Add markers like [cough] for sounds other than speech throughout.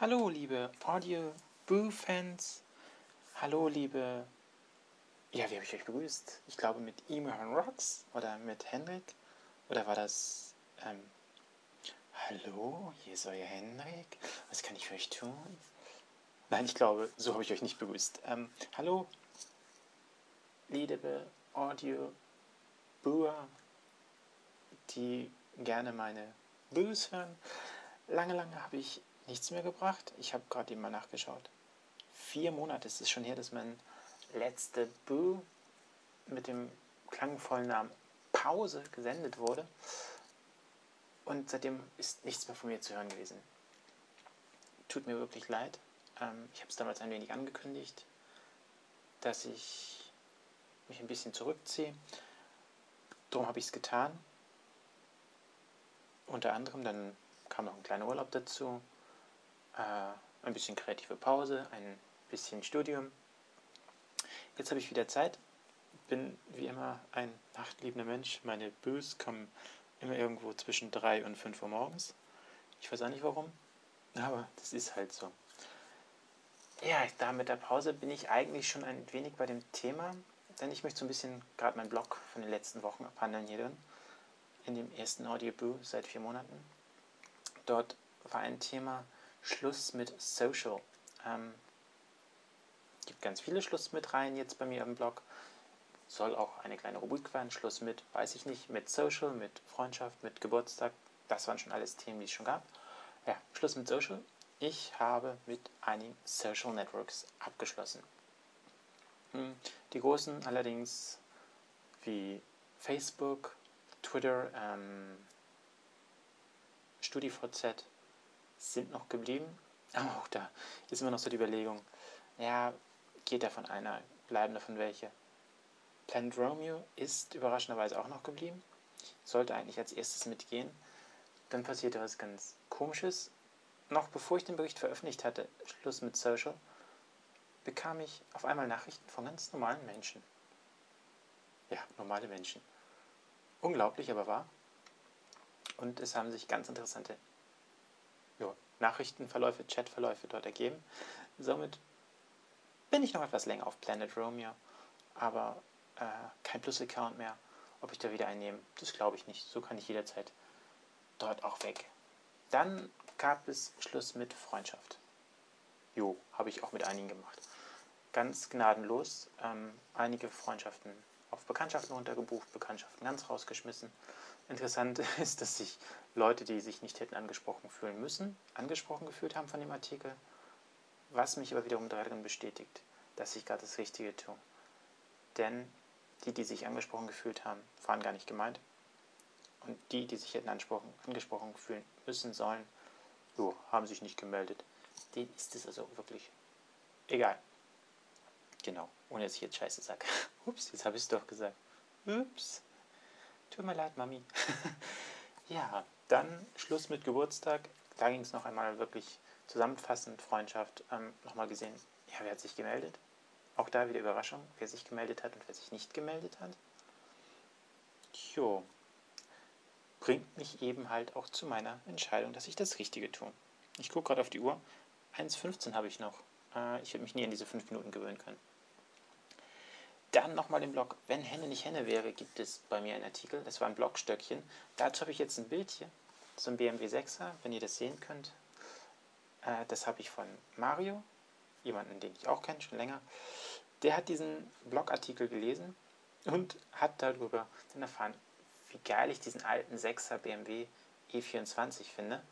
Hallo, liebe Audio Boo Fans. Hallo, liebe. Ja, wie habe ich euch begrüßt? Ich glaube mit Imran Rocks oder mit Henrik. Oder war das. Ähm, Hallo, hier ist euer Henrik. Was kann ich für euch tun? Nein, ich glaube, so habe ich euch nicht begrüßt. Ähm, hallo, liebe Audio Booer, die gerne meine Boos hören. Lange, lange habe ich nichts mehr gebracht. Ich habe gerade eben mal nachgeschaut. Vier Monate ist es schon her, dass mein letzter Boo mit dem klangvollen Namen Pause gesendet wurde. Und seitdem ist nichts mehr von mir zu hören gewesen. Tut mir wirklich leid. Ähm, ich habe es damals ein wenig angekündigt, dass ich mich ein bisschen zurückziehe. Darum habe ich es getan. Unter anderem, dann kam noch ein kleiner Urlaub dazu, äh, ein bisschen kreative Pause, ein bisschen Studium. Jetzt habe ich wieder Zeit, bin wie immer ein nachtliebender Mensch. Meine Bös kommen immer irgendwo zwischen 3 und 5 Uhr morgens. Ich weiß auch nicht warum, aber das ist halt so. Ja, da mit der Pause bin ich eigentlich schon ein wenig bei dem Thema, denn ich möchte so ein bisschen gerade meinen Blog von den letzten Wochen abhandeln hier drin, in dem ersten Audioboo seit vier Monaten. Dort war ein Thema Schluss mit Social. Ähm, gibt ganz viele Schluss mit rein jetzt bei mir im Blog. Soll auch eine kleine Rubrik werden. Schluss mit, weiß ich nicht, mit Social, mit Freundschaft, mit Geburtstag. Das waren schon alles Themen, die es schon gab. Ja, Schluss mit Social. Ich habe mit einigen Social Networks abgeschlossen. Hm, die großen allerdings wie Facebook, Twitter, ähm, StudiVZ sind noch geblieben. Aber auch da ist immer noch so die Überlegung, ja, geht davon einer, bleiben davon welche? Planet Romeo ist überraschenderweise auch noch geblieben, sollte eigentlich als erstes mitgehen. Dann passierte was ganz Komisches. Noch bevor ich den Bericht veröffentlicht hatte, Schluss mit Social, bekam ich auf einmal Nachrichten von ganz normalen Menschen. Ja, normale Menschen. Unglaublich, aber wahr. Und es haben sich ganz interessante Nachrichtenverläufe, Chatverläufe dort ergeben. Somit bin ich noch etwas länger auf Planet Romeo, aber äh, kein Plus-Account mehr. Ob ich da wieder einnehme, das glaube ich nicht. So kann ich jederzeit dort auch weg. Dann gab es Schluss mit Freundschaft. Jo, habe ich auch mit einigen gemacht. Ganz gnadenlos. Ähm, einige Freundschaften auf Bekanntschaften runtergebucht, Bekanntschaften ganz rausgeschmissen. Interessant [laughs] ist, dass sich Leute, die sich nicht hätten angesprochen fühlen müssen, angesprochen gefühlt haben von dem Artikel, was mich aber wiederum darin bestätigt, dass ich gerade das Richtige tue. Denn die, die sich angesprochen gefühlt haben, waren gar nicht gemeint. Und die, die sich hätten angesprochen fühlen müssen sollen, jo, haben sich nicht gemeldet. Denen ist es also wirklich egal. Genau, ohne dass ich jetzt Scheiße sage. [laughs] Ups, jetzt habe ich es doch gesagt. Ups. Tut mir leid, Mami. [laughs] ja, dann Schluss mit Geburtstag. Da ging es noch einmal wirklich zusammenfassend, Freundschaft, ähm, nochmal gesehen. Ja, wer hat sich gemeldet? Auch da wieder Überraschung, wer sich gemeldet hat und wer sich nicht gemeldet hat. Jo, bringt mich eben halt auch zu meiner Entscheidung, dass ich das Richtige tue. Ich gucke gerade auf die Uhr. 1,15 habe ich noch. Äh, ich werde mich nie an diese 5 Minuten gewöhnen können. Dann nochmal den Blog. Wenn Henne nicht Henne wäre, gibt es bei mir einen Artikel. Das war ein Blogstöckchen. Dazu habe ich jetzt ein Bild hier. So ein BMW 6er, wenn ihr das sehen könnt. Äh, das habe ich von Mario, jemanden, den ich auch kenne, schon länger. Der hat diesen Blogartikel gelesen und hat darüber dann erfahren, wie geil ich diesen alten 6er BMW E24 finde.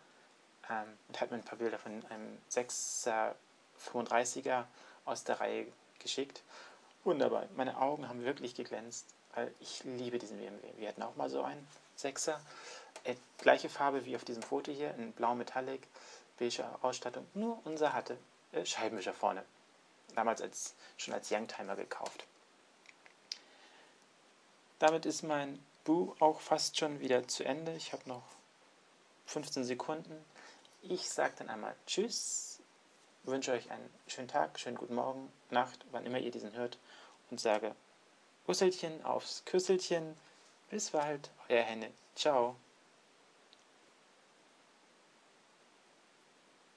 Ähm, und hat mir ein paar Bilder von einem 6er 35er aus der Reihe geschickt. Wunderbar. Meine Augen haben wirklich geglänzt, weil ich liebe diesen BMW. Wir hatten auch mal so einen 6er. Äh, gleiche Farbe wie auf diesem Foto hier, in blau Metallic, beige Ausstattung. Nur unser hatte äh, Scheibenwischer vorne. Damals als, schon als Youngtimer gekauft. Damit ist mein Boo auch fast schon wieder zu Ende. Ich habe noch 15 Sekunden. Ich sage dann einmal Tschüss, wünsche euch einen schönen Tag, schönen guten Morgen, Nacht, wann immer ihr diesen hört und sage Usselchen aufs Küsselchen. Bis bald, euer Henne. Ciao.